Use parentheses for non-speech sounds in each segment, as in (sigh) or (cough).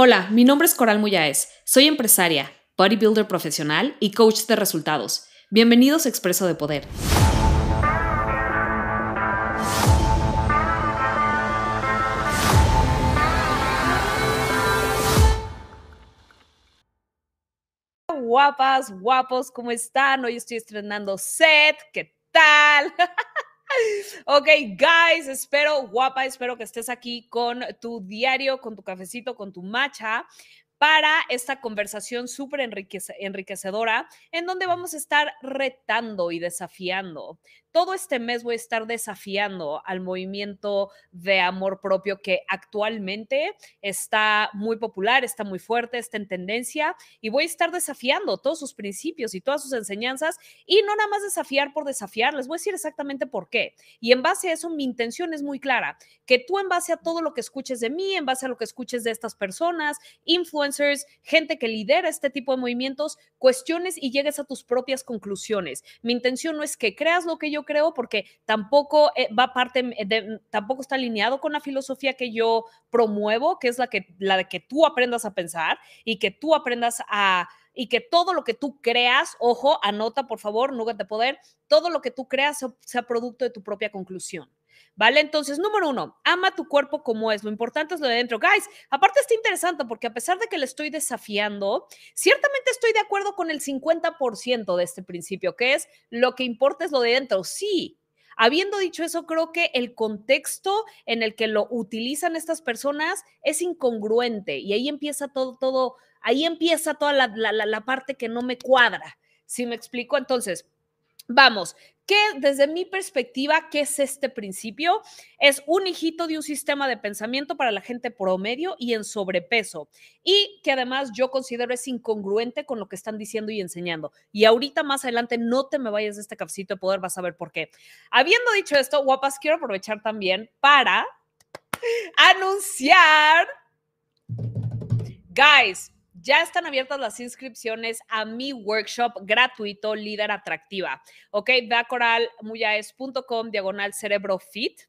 Hola, mi nombre es Coral Muyáez. Soy empresaria, bodybuilder profesional y coach de resultados. Bienvenidos a Expreso de Poder. Guapas, guapos, ¿cómo están? Hoy estoy estrenando set. ¿Qué tal? (laughs) Ok, guys, espero, guapa, espero que estés aquí con tu diario, con tu cafecito, con tu matcha para esta conversación súper enriquecedora en donde vamos a estar retando y desafiando todo este mes voy a estar desafiando al movimiento de amor propio que actualmente está muy popular, está muy fuerte, está en tendencia y voy a estar desafiando todos sus principios y todas sus enseñanzas y no nada más desafiar por desafiar, les voy a decir exactamente por qué. Y en base a eso mi intención es muy clara, que tú en base a todo lo que escuches de mí, en base a lo que escuches de estas personas, influencers, gente que lidera este tipo de movimientos, cuestiones y llegues a tus propias conclusiones. Mi intención no es que creas lo que yo creo, porque tampoco eh, va parte de, tampoco está alineado con la filosofía que yo promuevo, que es la que la de que tú aprendas a pensar y que tú aprendas a y que todo lo que tú creas, ojo, anota por favor, nugget de poder, todo lo que tú creas sea producto de tu propia conclusión. ¿Vale? Entonces, número uno, ama tu cuerpo como es. Lo importante es lo de dentro. Guys, aparte está interesante porque a pesar de que le estoy desafiando, ciertamente estoy de acuerdo con el 50% de este principio, que es lo que importa es lo de dentro. Sí, Habiendo dicho eso, creo que el contexto en el que lo utilizan estas personas es incongruente y ahí empieza todo, todo, ahí empieza toda la, la, la parte que no me cuadra. ¿Sí me explico? Entonces, Vamos, ¿qué desde mi perspectiva, qué es este principio? Es un hijito de un sistema de pensamiento para la gente promedio y en sobrepeso y que además yo considero es incongruente con lo que están diciendo y enseñando. Y ahorita más adelante no te me vayas de este cafecito de poder, vas a ver por qué. Habiendo dicho esto, guapas, quiero aprovechar también para anunciar, guys, ya están abiertas las inscripciones a mi workshop gratuito Líder Atractiva. Ok, ve a coralmuyaes.com diagonal cerebro fit.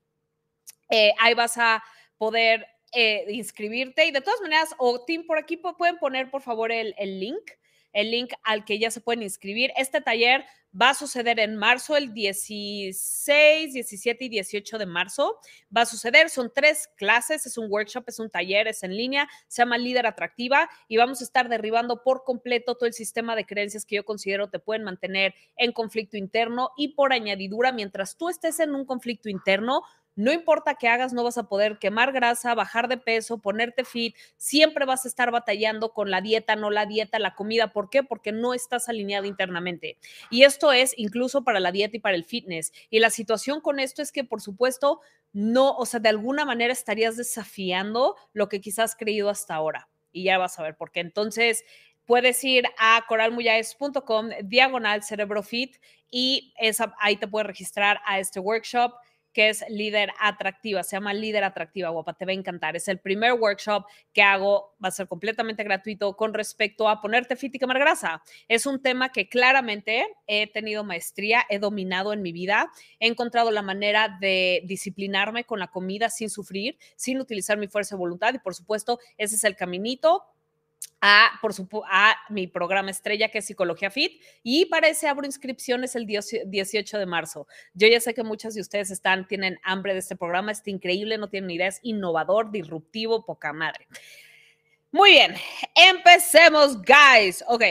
Eh, ahí vas a poder eh, inscribirte y de todas maneras, o Tim, por aquí pueden poner por favor el link el link al que ya se pueden inscribir. Este taller va a suceder en marzo, el 16, 17 y 18 de marzo. Va a suceder, son tres clases, es un workshop, es un taller, es en línea, se llama Líder Atractiva y vamos a estar derribando por completo todo el sistema de creencias que yo considero te pueden mantener en conflicto interno y por añadidura, mientras tú estés en un conflicto interno, no importa qué hagas, no vas a poder quemar grasa, bajar de peso, ponerte fit, siempre vas a estar batallando con la dieta, no la dieta, la comida. ¿Por qué? Porque no estás alineado internamente. Y esto es incluso para la dieta y para el fitness. Y la situación con esto es que, por supuesto, no, o sea, de alguna manera estarías desafiando lo que quizás creído hasta ahora. Y ya vas a ver por qué. Entonces, puedes ir a coralmuyaes.com diagonal cerebrofit y esa, ahí te puedes registrar a este workshop que es líder atractiva, se llama líder atractiva, guapa, te va a encantar. Es el primer workshop que hago, va a ser completamente gratuito con respecto a ponerte fit y quemar grasa. Es un tema que claramente he tenido maestría, he dominado en mi vida, he encontrado la manera de disciplinarme con la comida sin sufrir, sin utilizar mi fuerza de voluntad y por supuesto ese es el caminito a, por a mi programa estrella que es Psicología Fit y para ese abro inscripciones el 18 de marzo. Yo ya sé que muchas de ustedes están, tienen hambre de este programa, está increíble, no tienen idea, es innovador, disruptivo, poca madre. Muy bien, empecemos, guys. Ok,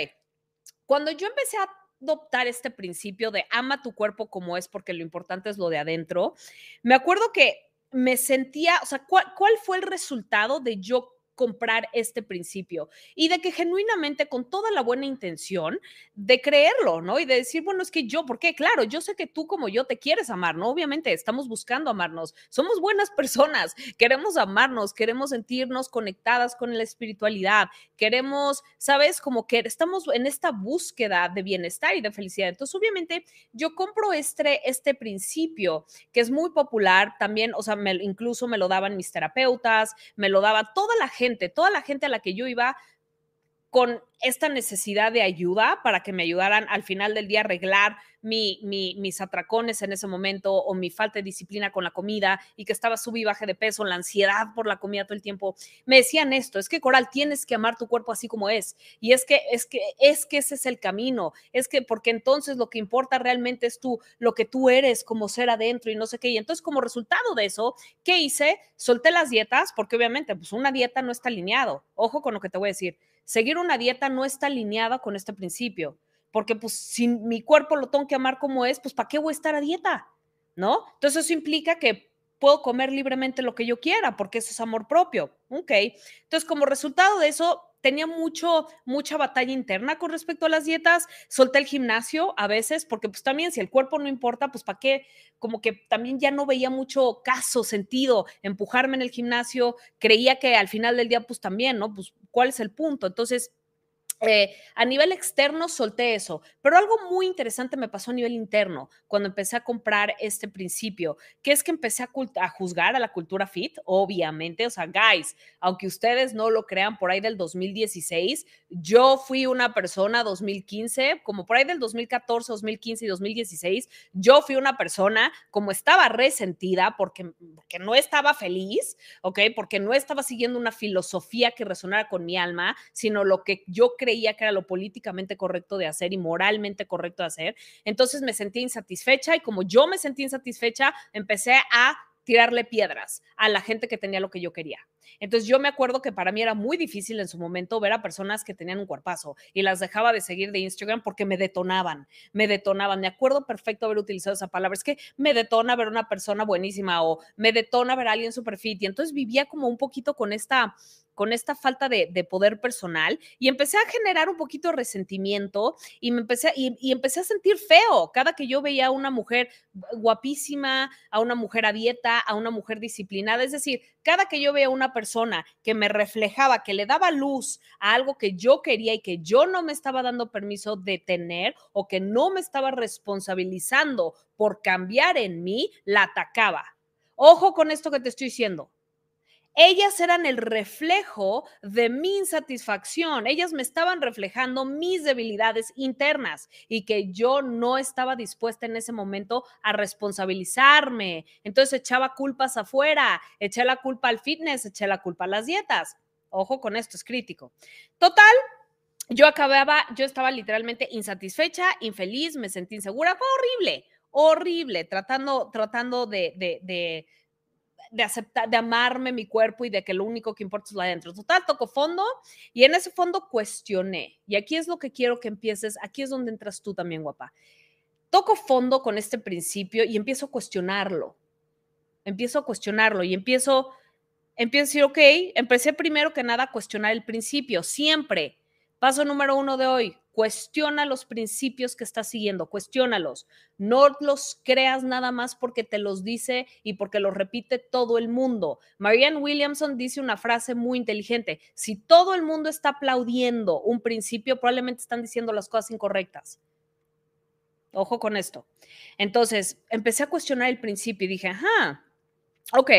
cuando yo empecé a adoptar este principio de ama tu cuerpo como es porque lo importante es lo de adentro, me acuerdo que me sentía, o sea, ¿cuál, cuál fue el resultado de yo comprar este principio y de que genuinamente con toda la buena intención de creerlo, ¿no? Y de decir, bueno, es que yo, ¿por qué? Claro, yo sé que tú como yo te quieres amar, ¿no? Obviamente estamos buscando amarnos, somos buenas (laughs) personas, queremos amarnos, queremos sentirnos conectadas con la espiritualidad, queremos, ¿sabes? Como que estamos en esta búsqueda de bienestar y de felicidad. Entonces, obviamente, yo compro este, este principio que es muy popular también, o sea, me, incluso me lo daban mis terapeutas, me lo daba toda la gente toda la gente a la que yo iba con esta necesidad de ayuda para que me ayudaran al final del día a arreglar mi, mis atracones en ese momento o mi falta de disciplina con la comida y que estaba sub y baje de peso, la ansiedad por la comida todo el tiempo, me decían esto, es que Coral, tienes que amar tu cuerpo así como es. Y es que, es que, es que ese es el camino, es que porque entonces lo que importa realmente es tú, lo que tú eres como ser adentro y no sé qué. Y entonces como resultado de eso, ¿qué hice? Solté las dietas porque obviamente pues una dieta no está alineado. Ojo con lo que te voy a decir. Seguir una dieta no está alineada con este principio porque pues si mi cuerpo lo tengo que amar como es, pues ¿para qué voy a estar a dieta? ¿No? Entonces eso implica que puedo comer libremente lo que yo quiera, porque eso es amor propio. Ok. Entonces, como resultado de eso, tenía mucho, mucha batalla interna con respecto a las dietas. Solté el gimnasio a veces, porque pues también si el cuerpo no importa, pues para qué, como que también ya no veía mucho caso, sentido, empujarme en el gimnasio. Creía que al final del día, pues también, ¿no? Pues cuál es el punto. Entonces, eh, a nivel externo solté eso, pero algo muy interesante me pasó a nivel interno cuando empecé a comprar este principio, que es que empecé a, a, juzgar a la cultura fit, obviamente, o sea, guys, aunque ustedes no lo crean, por ahí del 2016, yo fui una persona 2015, como por ahí del 2014, 2015 y 2016, yo fui una persona como estaba resentida porque, porque no estaba feliz, ¿ok? Porque no estaba siguiendo una filosofía que resonara con mi alma, sino lo que yo creía creía que era lo políticamente correcto de hacer y moralmente correcto de hacer. Entonces me sentí insatisfecha y como yo me sentí insatisfecha, empecé a tirarle piedras a la gente que tenía lo que yo quería. Entonces yo me acuerdo que para mí era muy difícil en su momento ver a personas que tenían un cuerpazo y las dejaba de seguir de Instagram porque me detonaban, me detonaban. Me acuerdo perfecto haber utilizado esa palabra. Es que me detona ver una persona buenísima o me detona ver a alguien super fit. Y entonces vivía como un poquito con esta con esta falta de, poder personal y empecé a generar un poquito de resentimiento y me empecé y, empecé a sentir feo cada que yo veía a una mujer guapísima, a una mujer a dieta, a una mujer disciplinada, es decir, cada que yo veía una persona que me reflejaba, que le daba luz a algo que yo quería y que yo no me estaba dando permiso de tener o que no me estaba responsabilizando por cambiar en mí, la atacaba. Ojo con esto que te estoy diciendo ellas eran el reflejo de mi insatisfacción, ellas me estaban reflejando mis debilidades internas y que yo no estaba dispuesta en ese momento a responsabilizarme. Entonces echaba culpas afuera, eché la culpa al fitness, eché la culpa a las dietas. Ojo con esto, es crítico. Total, yo acababa, yo estaba literalmente insatisfecha, infeliz, me sentí insegura, fue horrible, horrible, tratando, tratando de, de de aceptar, de amarme mi cuerpo y de que lo único que importa es lo adentro. Total, toco fondo y en ese fondo cuestioné. Y aquí es lo que quiero que empieces, aquí es donde entras tú también, guapa. Toco fondo con este principio y empiezo a cuestionarlo. Empiezo a cuestionarlo y empiezo, empiezo a decir, ok, empecé primero que nada a cuestionar el principio, siempre. Paso número uno de hoy, Cuestiona los principios que estás siguiendo, cuestiónalos. No los creas nada más porque te los dice y porque los repite todo el mundo. Marianne Williamson dice una frase muy inteligente. Si todo el mundo está aplaudiendo un principio, probablemente están diciendo las cosas incorrectas. Ojo con esto. Entonces, empecé a cuestionar el principio y dije, ajá, ok,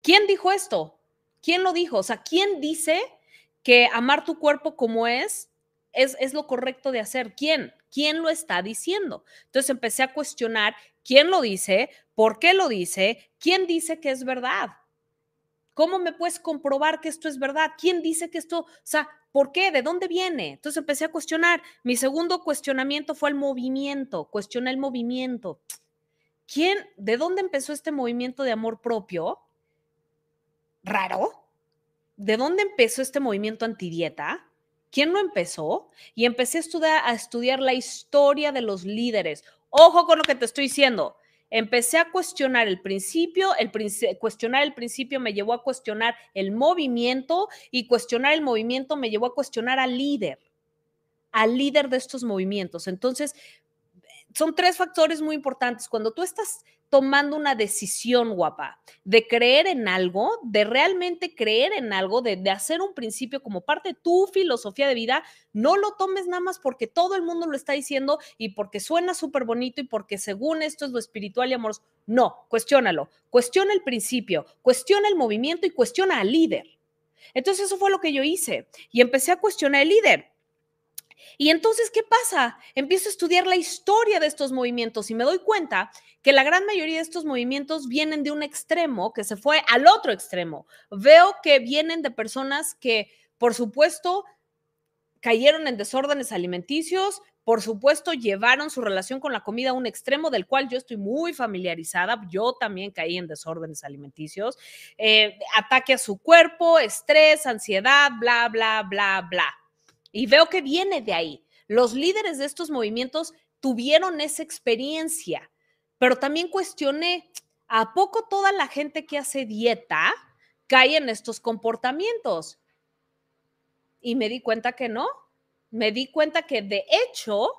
¿quién dijo esto? ¿Quién lo dijo? O sea, ¿quién dice que amar tu cuerpo como es es, lo correcto de hacer. ¿Quién? ¿Quién lo está diciendo? Entonces empecé a cuestionar quién lo dice, por qué lo dice, quién dice que es verdad. ¿Cómo me puedes comprobar que esto es verdad? ¿Quién dice que esto, o sea, por qué? ¿De dónde viene? Entonces empecé a cuestionar. Mi segundo cuestionamiento fue el movimiento. Cuestioné el movimiento. ¿Quién, de dónde empezó este movimiento de amor propio? Raro. ¿De dónde empezó este movimiento antidieta? ¿Quién lo empezó? Y empecé a estudiar, la historia de los líderes. Ojo con lo que te estoy diciendo. Empecé a cuestionar el principio, el cuestionar el principio me llevó a cuestionar el movimiento y cuestionar el movimiento me llevó a cuestionar al líder, al líder de estos movimientos. Entonces, son tres factores muy importantes. Cuando tú estás tomando una decisión, guapa, de creer en algo, de realmente creer en algo, de, hacer un principio como parte de tu filosofía de vida, no lo tomes nada más porque todo el mundo lo está diciendo y porque suena súper bonito y porque según esto es lo espiritual y amoroso. No, cuestiónalo. Cuestiona el principio, cuestiona el movimiento y cuestiona al líder. Entonces eso fue lo que yo hice y empecé a cuestionar al líder. Y entonces, ¿qué pasa? Empiezo a estudiar la historia de estos movimientos y me doy cuenta que la gran mayoría de estos movimientos vienen de un extremo que se fue al otro extremo. Veo que vienen de personas que, por supuesto, cayeron en desórdenes alimenticios, por supuesto, llevaron su relación con la comida a un extremo del cual yo estoy muy familiarizada. Yo también caí en desórdenes alimenticios, eh, ataque a su cuerpo, estrés, ansiedad, bla, bla, bla, bla. Y veo que viene de ahí. Los líderes de estos movimientos tuvieron esa experiencia, pero también cuestioné, ¿a poco toda la gente que hace dieta cae en estos comportamientos? Y me di cuenta que no. Me di cuenta que de hecho,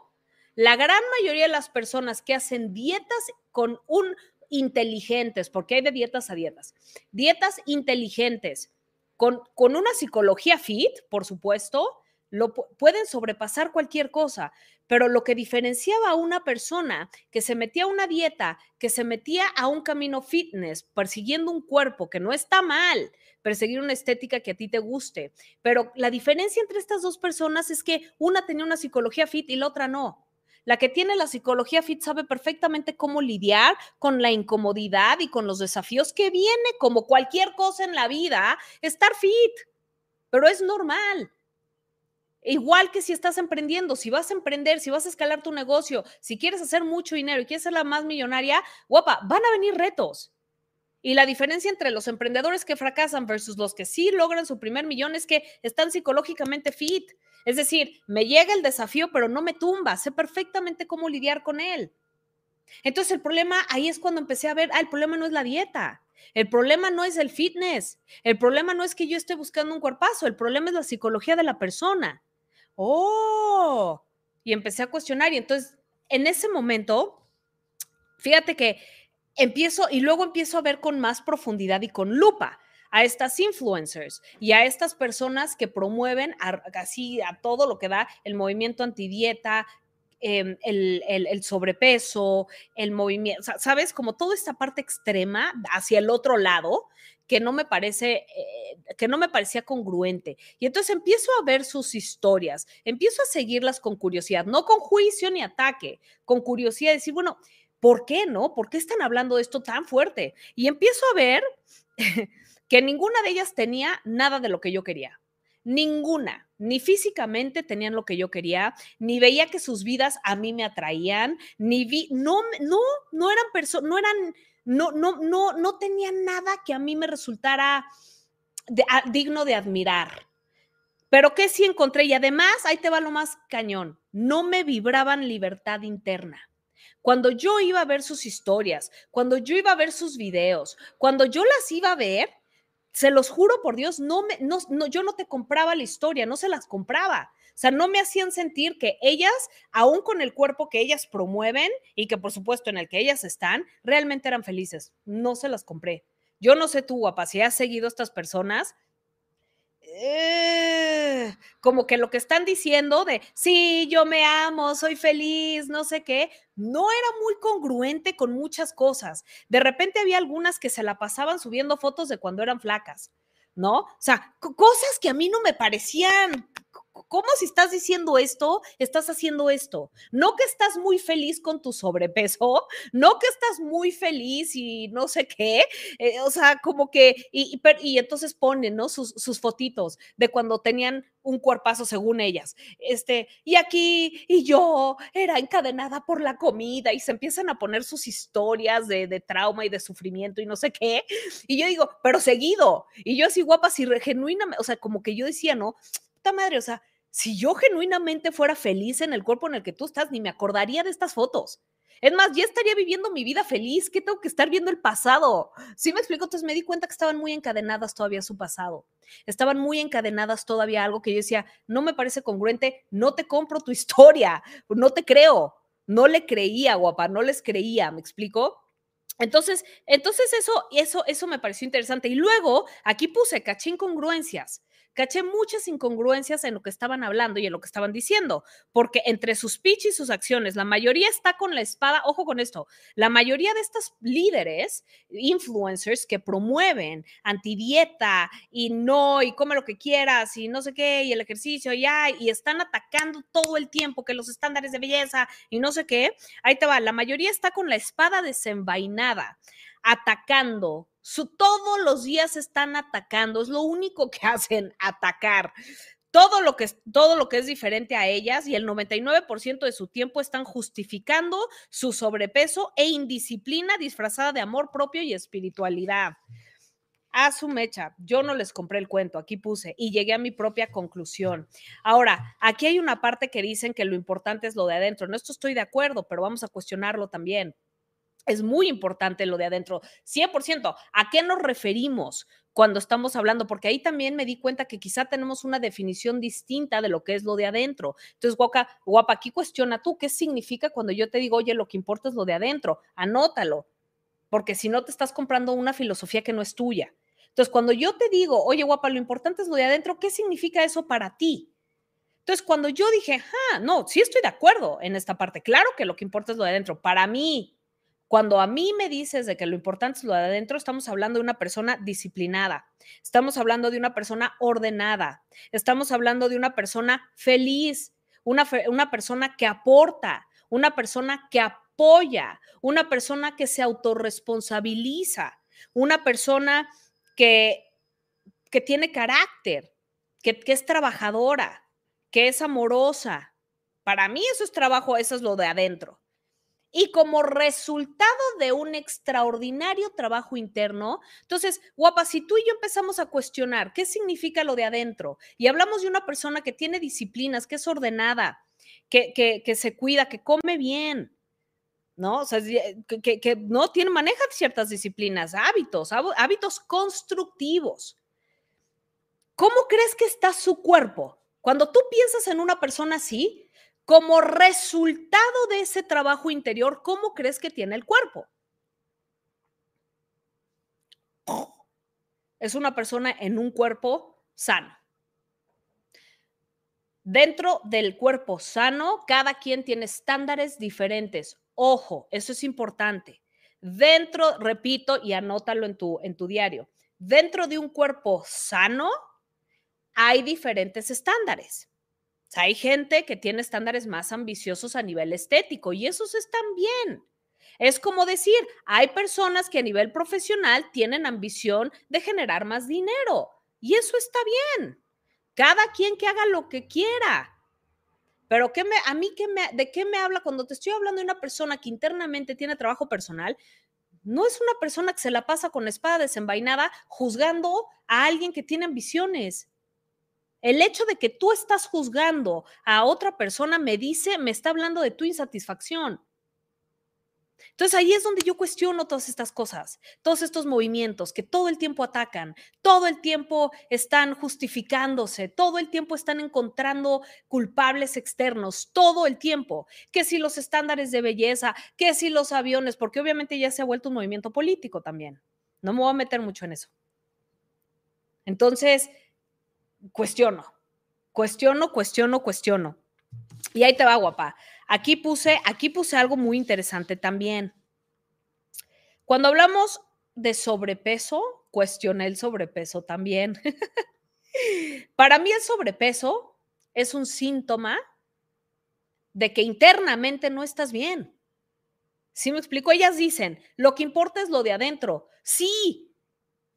la gran mayoría de las personas que hacen dietas con un inteligentes, porque hay de dietas a dietas, dietas inteligentes, con, con una psicología fit, por supuesto, lo pueden sobrepasar cualquier cosa, pero lo que diferenciaba a una persona que se metía a una dieta, que se metía a un camino fitness, persiguiendo un cuerpo que no está mal, perseguir una estética que a ti te guste, pero la diferencia entre estas dos personas es que una tenía una psicología fit y la otra no. La que tiene la psicología fit sabe perfectamente cómo lidiar con la incomodidad y con los desafíos que viene, como cualquier cosa en la vida, estar fit, pero es normal. Igual que si estás emprendiendo, si vas a emprender, si vas a escalar tu negocio, si quieres hacer mucho dinero y quieres ser la más millonaria, guapa, van a venir retos. Y la diferencia entre los emprendedores que fracasan versus los que sí logran su primer millón es que están psicológicamente fit. Es decir, me llega el desafío, pero no me tumba, sé perfectamente cómo lidiar con él. Entonces el problema ahí es cuando empecé a ver, ah, el problema no es la dieta, el problema no es el fitness, el problema no es que yo esté buscando un cuerpazo, el problema es la psicología de la persona oh, y empecé a cuestionar y entonces en ese momento, fíjate que empiezo y luego empiezo a ver con más profundidad y con lupa a estas influencers y a estas personas que promueven así a todo lo que da el movimiento antidieta, em, el, el, sobrepeso, el movimiento, ¿sabes? Como toda esta parte extrema hacia el otro lado, que no me parece, eh, que no me parecía congruente. Y entonces empiezo a ver sus historias, empiezo a seguirlas con curiosidad, no con juicio ni ataque, con curiosidad, decir, bueno, ¿por qué no? ¿Por qué están hablando de esto tan fuerte? Y empiezo a ver (laughs) que ninguna de ellas tenía nada de lo que yo quería. Ninguna, ni físicamente tenían lo que yo quería, ni veía que sus vidas a mí me atraían, ni vi, no, no, no eran personas, no eran no, no, no, no tenía nada que a mí me resultara digno de admirar. Pero que sí encontré, y además, ahí te va lo más cañón, no me vibraban libertad interna. Cuando yo iba a ver sus historias, cuando yo iba a ver sus videos, cuando yo las iba a ver, se los juro por Dios, no me, no, yo no te compraba la historia, no se las compraba. Sea, no me hacían sentir que ellas, aún con el cuerpo que ellas promueven y que por supuesto en el que ellas están, realmente eran felices. No se las compré. Yo no sé tú, guapa, si has seguido a estas personas, eh, como que lo que están diciendo de, sí, yo me amo, soy feliz, no sé qué, no era muy congruente con muchas cosas. De repente había algunas que se la pasaban subiendo fotos de cuando eran flacas, ¿no? O sea, cosas que a mí no me parecían ¿Cómo si estás diciendo esto, estás haciendo esto? No que estás muy feliz con tu sobrepeso, no que estás muy feliz y no sé qué, eh, o sea, como que, y, y, entonces ponen, ¿no? Sus, sus fotitos de cuando tenían un cuerpazo según ellas. Este, y aquí, y yo era encadenada por la comida y se empiezan a poner sus historias de, de trauma y de sufrimiento y no sé qué. Y yo digo, pero seguido. Y yo así guapa, si genuinamente, o sea, como que yo decía, ¿no? Madre, o sea, si yo genuinamente fuera feliz en el cuerpo en el que tú estás, ni me acordaría de estas fotos. Es más, ya estaría viviendo mi vida feliz. ¿Qué tengo que estar viendo el pasado? Sí me explico, entonces me di cuenta que estaban muy encadenadas todavía su pasado. Estaban muy encadenadas todavía algo que yo decía, no me parece congruente, no te compro tu (laughs) historia, no te creo. No le creía, guapa, no les creía, ¿me explico? Entonces, entonces eso, eso, eso me pareció interesante. Y luego aquí puse cachín congruencias caché muchas incongruencias en lo que estaban hablando y en lo que estaban diciendo, porque entre sus pitch y sus acciones, la mayoría está con la espada, ojo con esto, la mayoría de estos líderes, influencers que promueven antidieta y no, y come lo que quieras y no sé qué, y el ejercicio, y, y están atacando todo el tiempo que los estándares de belleza y no sé qué, ahí te va, la mayoría está con la espada desenvainada, atacando todos los días están atacando, es lo único que (laughs) hacen, atacar. Todo lo, que, todo lo que es diferente a ellas y el 99% de su tiempo están justificando su sobrepeso e indisciplina disfrazada de amor propio y espiritualidad. A su mecha, yo no les compré el cuento, aquí puse y llegué a mi propia conclusión. Ahora, aquí hay una parte que dicen que lo importante es lo de adentro. No esto estoy de acuerdo, pero vamos a cuestionarlo también es muy importante lo de adentro, 100%. ¿A qué nos referimos cuando estamos hablando? Porque ahí también me di cuenta que quizá tenemos una definición distinta de lo que es lo de adentro. Entonces, guapa, guapa, aquí cuestiona tú qué significa cuando yo te digo, oye, lo que importa es lo de adentro. Anótalo, porque si no te estás comprando una filosofía que no es tuya. Entonces, cuando yo te digo, oye, guapa, lo importante es lo de adentro, ¿qué significa eso para ti? Entonces, cuando yo dije, ah, no, sí estoy de acuerdo en esta parte, claro que lo que importa es lo de adentro, para mí, cuando a mí me dices de que lo importante es lo de adentro, estamos hablando de una persona disciplinada, estamos hablando de una persona ordenada, estamos hablando de una persona feliz, una, una persona que aporta, una persona que apoya, una persona que se autorresponsabiliza, una persona que, que tiene carácter, que, que es trabajadora, que es amorosa. Para mí eso es trabajo, eso es lo de adentro. Y como resultado de un extraordinario trabajo interno, entonces, guapa, si tú y yo empezamos a cuestionar qué significa lo de adentro y hablamos de una persona que tiene disciplinas, que es ordenada, que, que, se cuida, que come bien, ¿no? O sea, que, que, no tiene, maneja ciertas disciplinas, hábitos, hábitos constructivos. ¿Cómo crees que está su cuerpo? Cuando tú piensas en una persona así, como resultado de ese trabajo interior, ¿cómo crees que tiene el cuerpo? Es una persona en un cuerpo sano. Dentro del cuerpo sano, cada quien tiene estándares diferentes. Ojo, eso es importante. Dentro, repito, y anótalo en tu, en tu diario, dentro de un cuerpo sano hay diferentes estándares hay gente que tiene estándares más ambiciosos a nivel estético y esos están bien. Es como decir, hay personas que a nivel profesional tienen ambición de generar más dinero y eso está bien. Cada quien que haga lo que quiera. Pero ¿qué me, a mí qué me, de qué me habla cuando te estoy hablando de una persona que internamente tiene trabajo personal? No es una persona que se la pasa con espada desenvainada juzgando a alguien que tiene ambiciones. El hecho de que tú estás juzgando a otra persona me dice, me está hablando de tu insatisfacción. Entonces ahí es donde yo cuestiono todas estas cosas, todos estos movimientos que todo el tiempo atacan, todo el tiempo están justificándose, todo el tiempo están encontrando culpables externos, todo el tiempo, que si los estándares de belleza, que si los aviones, porque obviamente ya se ha vuelto un movimiento político también. No me voy a meter mucho en eso. Entonces, cuestiono, cuestiono, cuestiono, cuestiono. Y ahí te va, guapa. Aquí puse, aquí puse algo muy interesante también. Cuando hablamos de sobrepeso, cuestioné el sobrepeso también. (laughs) Para mí el sobrepeso es un síntoma de que internamente no estás bien. ¿Sí me explico? Ellas dicen, lo que importa es lo de adentro. Sí,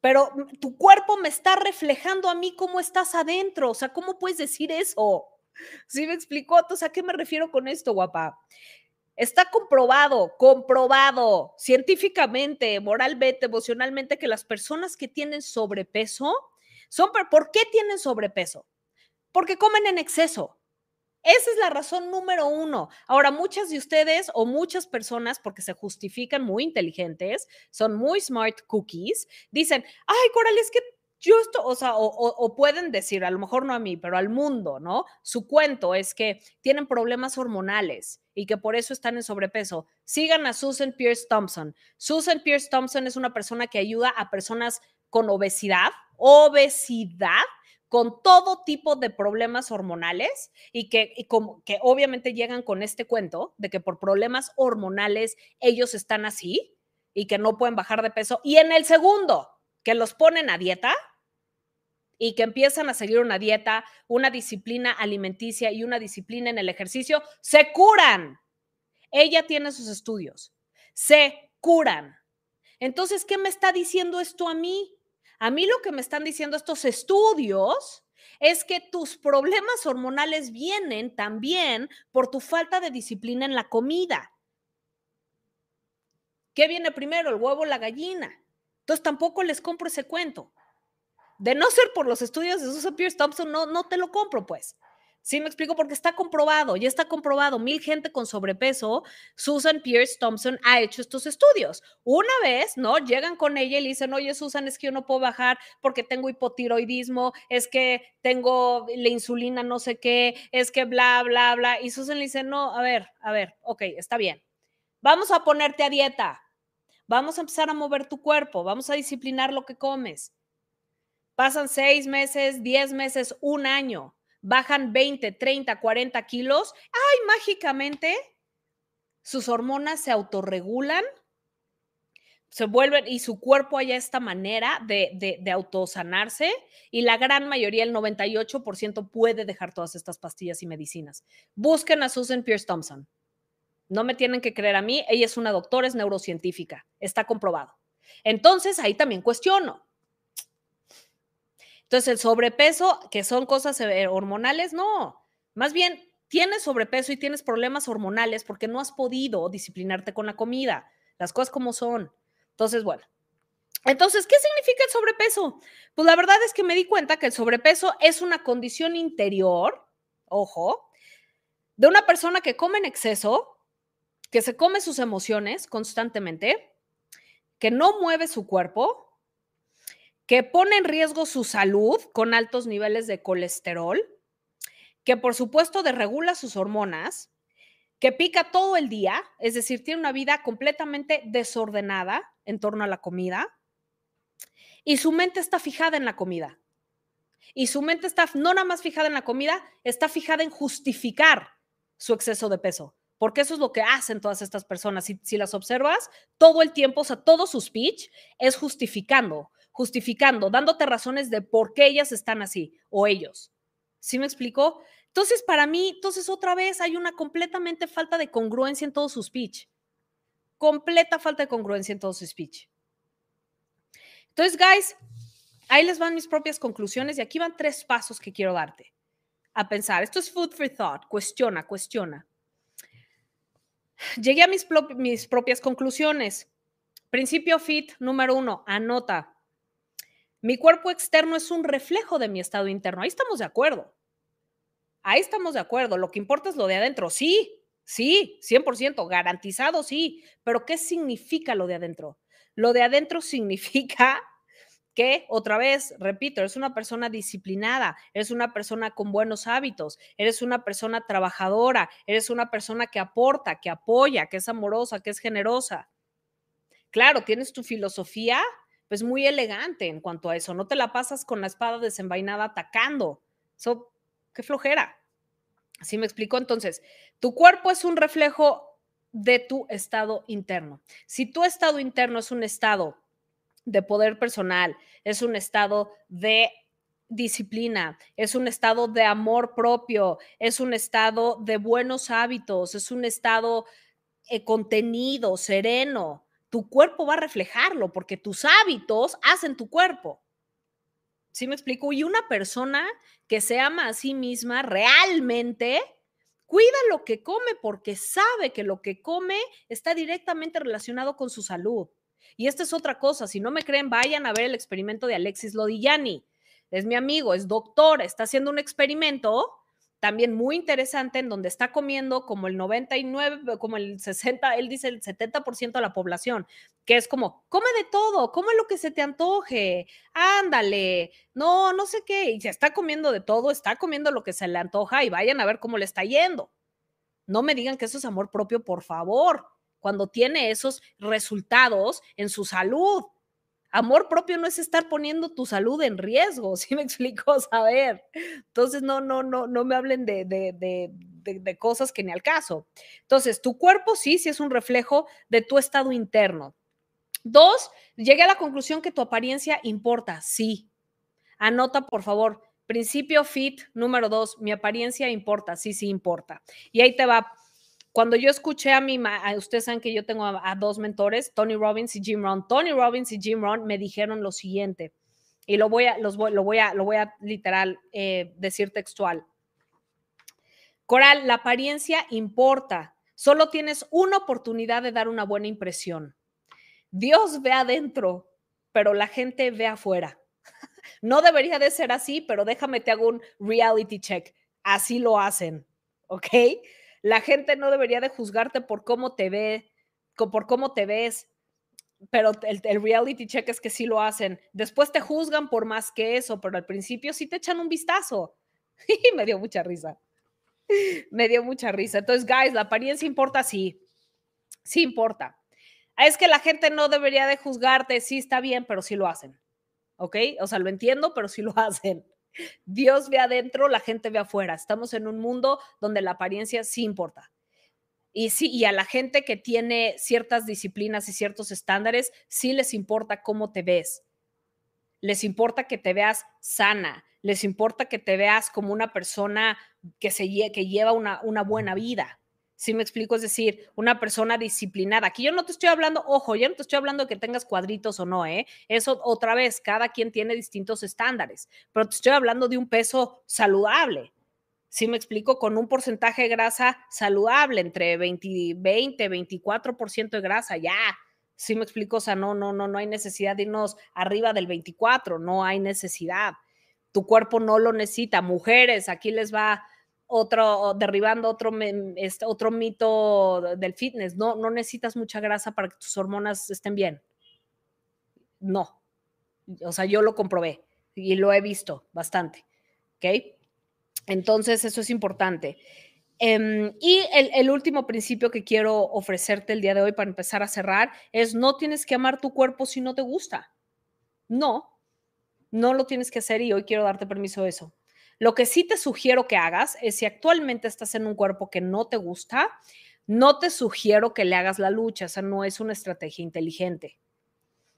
pero tu cuerpo me está reflejando a mí cómo estás adentro. O sea, ¿cómo puedes decir eso? ¿Sí me explicó? Entonces, ¿a qué me refiero con esto, guapa? Está comprobado, comprobado científicamente, moralmente, emocionalmente, que las personas que tienen sobrepeso son, ¿por qué tienen sobrepeso? Porque comen en exceso. Esa es la razón número uno. Ahora, muchas de ustedes o muchas personas, porque se justifican muy inteligentes, son muy smart cookies, dicen, ay, Coral, es que yo esto, o sea, o, pueden decir, a lo mejor no a mí, pero al mundo, ¿no? Su cuento es que tienen problemas hormonales y que por eso están en sobrepeso. Sigan a Susan Pierce Thompson. Susan Pierce Thompson es una persona que ayuda a personas con obesidad, obesidad, con todo tipo de problemas hormonales y que, como, que obviamente llegan con este cuento de que por problemas hormonales ellos están así y que no pueden bajar de peso. Y en el segundo, que los ponen a dieta y que empiezan a seguir una dieta, una disciplina alimenticia y una disciplina en el ejercicio, se curan. Ella tiene sus estudios, se curan. Entonces, ¿qué me está diciendo esto a mí? A mí lo que me están diciendo estos estudios es que tus problemas hormonales vienen también por tu falta de disciplina en la comida. ¿Qué viene primero, el huevo o la gallina? Entonces tampoco les compro ese cuento. De no ser por los estudios de Susan Pierce Thompson, no, no te lo compro, pues. Sí, me explico, porque está comprobado, ya está comprobado. Mil gente con sobrepeso, Susan Pierce Thompson ha hecho estos estudios. Una vez, ¿no? Llegan con ella y le dicen, oye, Susan, es que yo no puedo bajar porque tengo hipotiroidismo, es que tengo la insulina, no sé qué, es que bla, bla, bla. Y Susan le dice, no, a ver, a ver, ok, está bien. Vamos a ponerte a dieta. Vamos a empezar a mover tu cuerpo, vamos a disciplinar lo que comes. Pasan seis meses, diez meses, un año bajan 20, 30, 40 kilos, ¡ay, mágicamente! Sus hormonas se autorregulan, se vuelven y su cuerpo haya esta manera de, de, de autosanarse y la gran mayoría, el 98%, puede dejar todas estas pastillas y medicinas. Busquen a Susan Pierce Thompson. No me tienen que creer a mí, ella es una doctora, es neurocientífica, está comprobado. Entonces, ahí también cuestiono. Entonces, el sobrepeso, que son cosas eh, hormonales, no. Más bien, tienes sobrepeso y tienes problemas hormonales porque no has podido disciplinarte con la comida. Las cosas como son. Entonces, bueno. Entonces, ¿qué significa el sobrepeso? Pues la verdad es que me di cuenta que el sobrepeso es una condición interior, ojo, de una persona que come en exceso, que se come sus emociones constantemente, que no mueve su cuerpo, que pone en riesgo su salud con altos niveles de colesterol, que por supuesto desregula sus hormonas, que pica todo el día, es decir, tiene una vida completamente desordenada en torno a la comida, y su mente está fijada en la comida. Y su mente está no nada más fijada en la comida, está fijada en justificar su exceso de peso, porque eso es lo que hacen todas estas personas. Si, si las observas, todo el tiempo, o sea, todo su speech es justificando, justificando, dándote razones de por qué ellas están así o ellos. ¿Sí me explicó? Entonces, para mí, entonces otra vez hay una completamente falta de congruencia en todo su speech. Completa falta de congruencia en todo su speech. Entonces, guys, ahí les van mis propias conclusiones y aquí van tres pasos que quiero darte a pensar. Esto es food for thought. Cuestiona, cuestiona. Llegué a mis, mis propias conclusiones. Principio FIT número uno, anota. Mi cuerpo externo es un reflejo de mi estado interno. Ahí estamos de acuerdo. Ahí estamos de acuerdo. Lo que importa es lo de adentro. Sí, sí, 100%, garantizado, sí. Pero ¿qué significa lo de adentro? Lo de adentro (laughs) significa que, otra vez, repito, eres una persona disciplinada, eres una persona con buenos hábitos, eres una persona trabajadora, eres una persona que aporta, que apoya, que es amorosa, que es generosa. Claro, tienes tu filosofía pues muy elegante en cuanto a eso. No te la pasas con la espada desenvainada atacando. Eso, qué flojera. Así me explico. Entonces, tu cuerpo es un reflejo de tu estado interno. Si tu estado interno es un estado de poder personal, es un estado de disciplina, es un estado de amor propio, es un estado de buenos hábitos, es un estado eh, contenido, sereno, tu cuerpo va a reflejarlo porque tus hábitos hacen tu cuerpo. ¿Sí me explico? Y una persona que se ama a sí misma realmente cuida lo que come porque sabe que lo que come está directamente relacionado con su salud. Y esta es otra cosa, si no me creen, vayan a ver el experimento de Alexis Lodillani. Es mi amigo, es doctor, está haciendo un experimento también muy interesante en donde está comiendo como el 99, como el 60, él dice el 70% de la población, que es como, come de todo, come lo que se te antoje, ándale, no, no sé qué, y se está comiendo de todo, está comiendo lo que se le antoja y vayan a ver cómo le está yendo. No me digan que eso es amor propio, por favor, cuando tiene esos resultados en su salud. Amor propio no es estar poniendo tu salud en riesgo, (laughs) ¿sí me explico? Saber. Entonces, no, no, no, no me hablen de, de, de, de, cosas que ni al caso. Entonces, tu cuerpo sí, sí es un reflejo de tu estado interno. Dos, llegué a la conclusión que tu apariencia importa, sí. Anota, por favor, principio fit número dos, mi apariencia importa, sí, sí importa. Y ahí te va cuando yo escuché a mi, ustedes saben que yo tengo a, dos mentores, Tony Robbins y Jim Rohn. Tony Robbins y Jim Rohn me dijeron lo siguiente, y lo voy a, los lo voy a, lo voy a literal eh, decir textual. Coral, la apariencia importa. Solo tienes una oportunidad de dar una buena impresión. Dios ve adentro, pero la gente ve afuera. (laughs) No debería de ser así, pero déjame te hago un reality check. Así lo hacen, ¿ok? La gente no debería de juzgarte por cómo te ve, por cómo te ves, pero el, reality check es que sí lo hacen. Después te juzgan por más que eso, pero al principio sí te echan un vistazo. (laughs) Y me dio mucha risa. (laughs) Me dio mucha risa. Entonces, guys, la apariencia importa, sí. Sí importa. Es que la gente no debería de juzgarte, sí está bien, pero sí lo hacen. ¿Ok? O sea, lo entiendo, pero sí lo (laughs) hacen. Dios ve adentro, la gente ve afuera. Estamos en un mundo donde la apariencia sí importa. Y sí, y a la gente que tiene ciertas disciplinas y ciertos estándares, sí les importa cómo te ves. Les importa que te veas sana, les importa que te veas como una persona que, se, que lleva una, una buena vida. Si me explico? Es decir, una persona disciplinada. Aquí yo no te estoy hablando, ojo, yo no te estoy hablando de que tengas cuadritos o no, ¿eh? Eso otra vez, cada quien tiene distintos estándares, pero te estoy hablando de un peso saludable. Si me explico? Con un porcentaje de grasa saludable, entre 20, 20 24% de grasa, ya. Si me explico? O sea, no, no, no, no hay necesidad de irnos arriba del 24, no hay necesidad. Tu cuerpo no lo necesita. Mujeres, aquí les va otro, derribando otro, este, otro mito del fitness. No, no necesitas mucha grasa para que tus hormonas estén bien. No. O sea, yo lo comprobé y lo he visto bastante. ¿Ok? Entonces, eso es importante. Em, y el, el, último principio que quiero ofrecerte el día de hoy para empezar a cerrar es no tienes que amar tu cuerpo si no te gusta. No, no lo tienes que hacer y hoy quiero darte permiso de eso. Lo que sí te sugiero que hagas es si actualmente estás en un cuerpo que no te gusta, no te sugiero que le hagas la lucha, esa no es una estrategia inteligente.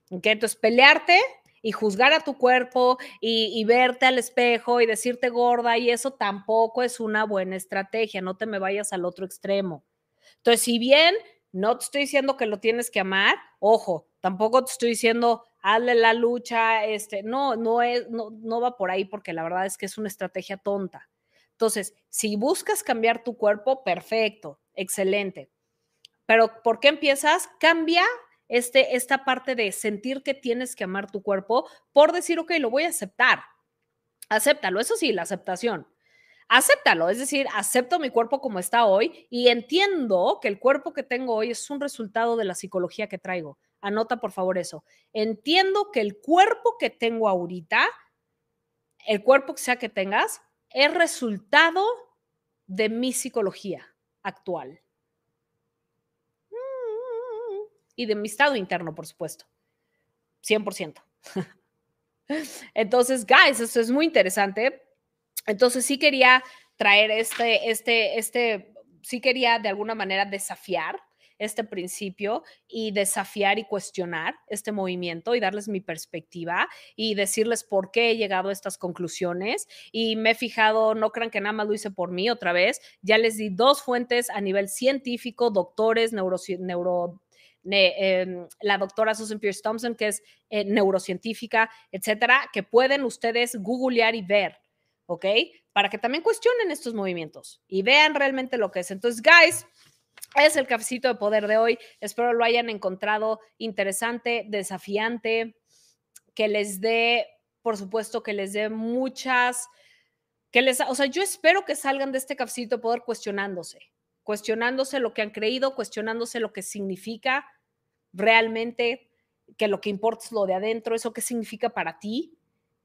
Entonces, pelearte y juzgar a tu cuerpo y, y, verte al espejo y decirte gorda y eso tampoco es una buena estrategia, no te me vayas al otro extremo. Entonces, si bien no te estoy diciendo que lo tienes que amar, ojo, tampoco te estoy diciendo hazle la lucha, este, no, no, es, no, no va por ahí porque la verdad es que es una estrategia tonta. Entonces, si buscas cambiar tu cuerpo, perfecto, excelente. Pero ¿por qué empiezas? Cambia este, esta parte de sentir que tienes que amar tu cuerpo por decir, ok, lo voy a aceptar. Acéptalo, eso sí, la aceptación. Acéptalo, es decir, acepto mi cuerpo como está hoy y entiendo que el cuerpo que tengo hoy es un resultado de la psicología que traigo. Anota por favor eso. Entiendo que el cuerpo que tengo ahorita, el cuerpo que sea que tengas, es resultado de mi psicología actual. Y de mi estado interno, por supuesto. 100%. (laughs) Entonces, guys, esto es muy interesante. Entonces, sí quería traer este, este, este, sí quería de alguna manera desafiar este principio y desafiar y cuestionar este movimiento y darles mi perspectiva y decirles por qué he llegado a estas conclusiones. Y me he fijado, no crean que nada más lo hice por mí otra vez, ya les di dos fuentes a nivel científico, doctores, neuro, neuro em, la doctora Susan Pierce Thompson, que es eh, neurocientífica, etcétera, que pueden ustedes googlear y ver, ¿ok? Para que también cuestionen estos movimientos y vean realmente lo que es. Entonces, guys, es el cafecito de poder de hoy. Espero lo hayan encontrado interesante, desafiante, que les dé, por supuesto, que les dé muchas, que les, o sea, yo espero que salgan de este cafecito de poder cuestionándose, cuestionándose lo que han creído, cuestionándose lo que significa realmente, que lo que importa es lo de adentro, eso qué significa para ti,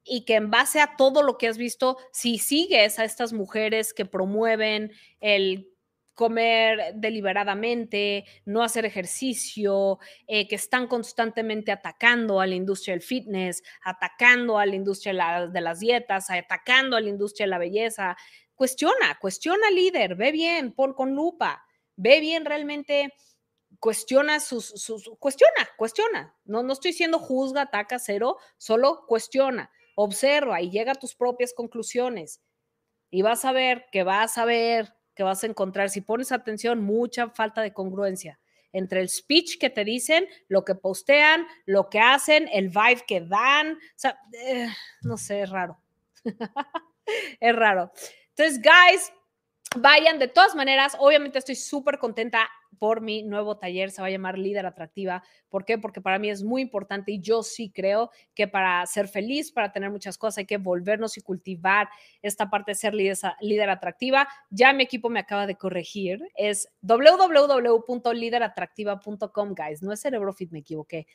y que en base a todo lo que has visto, si sigues a estas mujeres que promueven el comer deliberadamente, no hacer ejercicio, eh, que están constantemente atacando a la industria del fitness, atacando a la industria de las dietas, atacando a la industria de la belleza. Cuestiona, cuestiona líder, ve bien, pon con lupa, ve bien realmente, cuestiona sus, sus cuestiona, cuestiona. No, no estoy diciendo juzga, ataca, cero, solo cuestiona, observa y llega a tus propias conclusiones. Y vas a ver que vas a ver que vas a encontrar, si pones atención, mucha falta de congruencia entre el speech que te dicen, lo que postean, lo que hacen, el vibe que dan. O sea, eh, no sé, es raro. (laughs) es raro. Entonces, guys, vayan de todas maneras. Obviamente estoy súper contenta por mi nuevo taller, se va a llamar Líder Atractiva. ¿Por qué? Porque para mí es muy importante y yo sí creo que para ser feliz, para tener muchas cosas, hay que volvernos y cultivar esta parte de ser líder, atractiva. Ya mi equipo me acaba de corregir, es www.lideratractiva.com, guys, no es Cerebrofit, me equivoqué.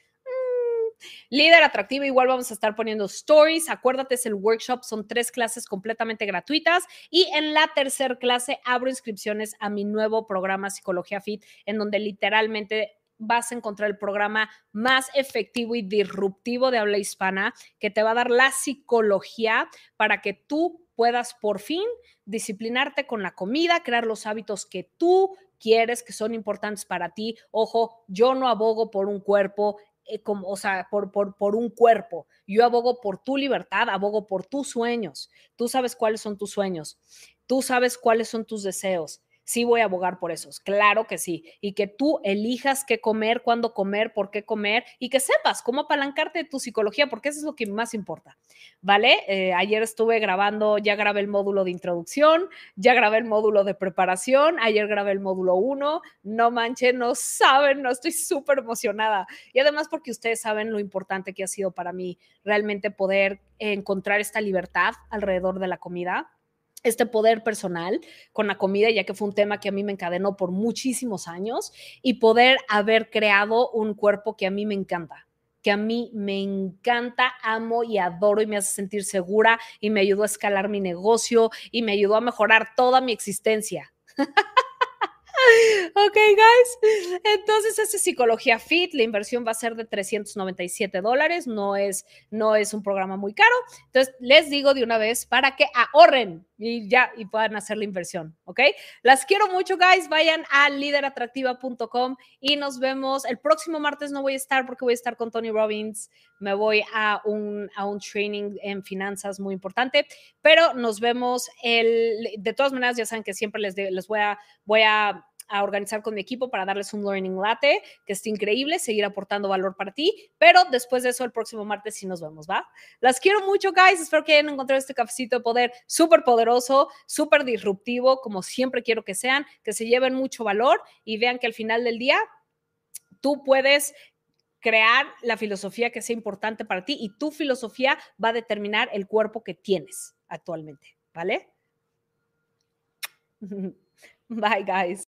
Líder atractivo, igual vamos a estar poniendo stories. Acuérdate, es el workshop, son tres clases completamente gratuitas. Y en la tercera clase abro inscripciones a mi nuevo programa Psicología Fit, en donde literalmente vas a encontrar el programa más efectivo y disruptivo de habla hispana que te va a dar la psicología para que tú puedas por fin disciplinarte con la comida, crear los hábitos que tú quieres, que son importantes para ti. Ojo, yo no abogo por un cuerpo eh, como, o sea, por, por, por un cuerpo. Yo abogo por tu libertad, abogo por tus sueños. Tú sabes cuáles son tus sueños. Tú sabes cuáles son tus deseos sí voy a abogar por esos, claro que sí, y que tú elijas qué comer, cuándo comer, por qué comer, y que sepas cómo apalancarte tu psicología, porque eso es lo que más importa, ¿vale? Eh, ayer estuve grabando, ya grabé el módulo de introducción, ya grabé el módulo de preparación, ayer grabé el módulo 1, no manchen, no saben, no estoy súper emocionada, y además porque ustedes saben lo importante que ha sido para mí realmente poder encontrar esta libertad alrededor de la comida este poder personal con la comida, ya que fue un tema que a mí me encadenó por muchísimos años, y poder haber creado un cuerpo que a mí me encanta que a mí me encanta, amo y adoro y me hace sentir segura y me ayudó a escalar mi negocio y me ayudó a mejorar toda mi existencia. (laughs) Ok, guys. Entonces, es Psicología Fit, la inversión va a ser de 397 dólares, no es, no es un programa muy caro. Entonces, les digo de una vez para que ahorren y ya, y puedan hacer la inversión, ¿ok? Las quiero mucho, guys. Vayan a lideratractiva.com y nos vemos. El próximo martes no voy a estar porque voy a estar con Tony Robbins. Me voy a un, a un training en finanzas muy importante, pero nos vemos el, de todas maneras, ya saben que siempre les, les voy a, voy a a organizar con mi equipo para darles un learning latte, que está increíble, seguir aportando valor para ti, pero después de eso el próximo martes sí nos vemos, ¿va? Las quiero mucho, guys, espero que hayan encontrado este cafecito de poder súper poderoso, súper disruptivo, como siempre quiero que sean, que se lleven mucho valor y vean que al final del día tú puedes crear la filosofía que sea importante para ti y tu filosofía va a determinar el cuerpo que tienes actualmente, ¿vale? (laughs) Bye, guys.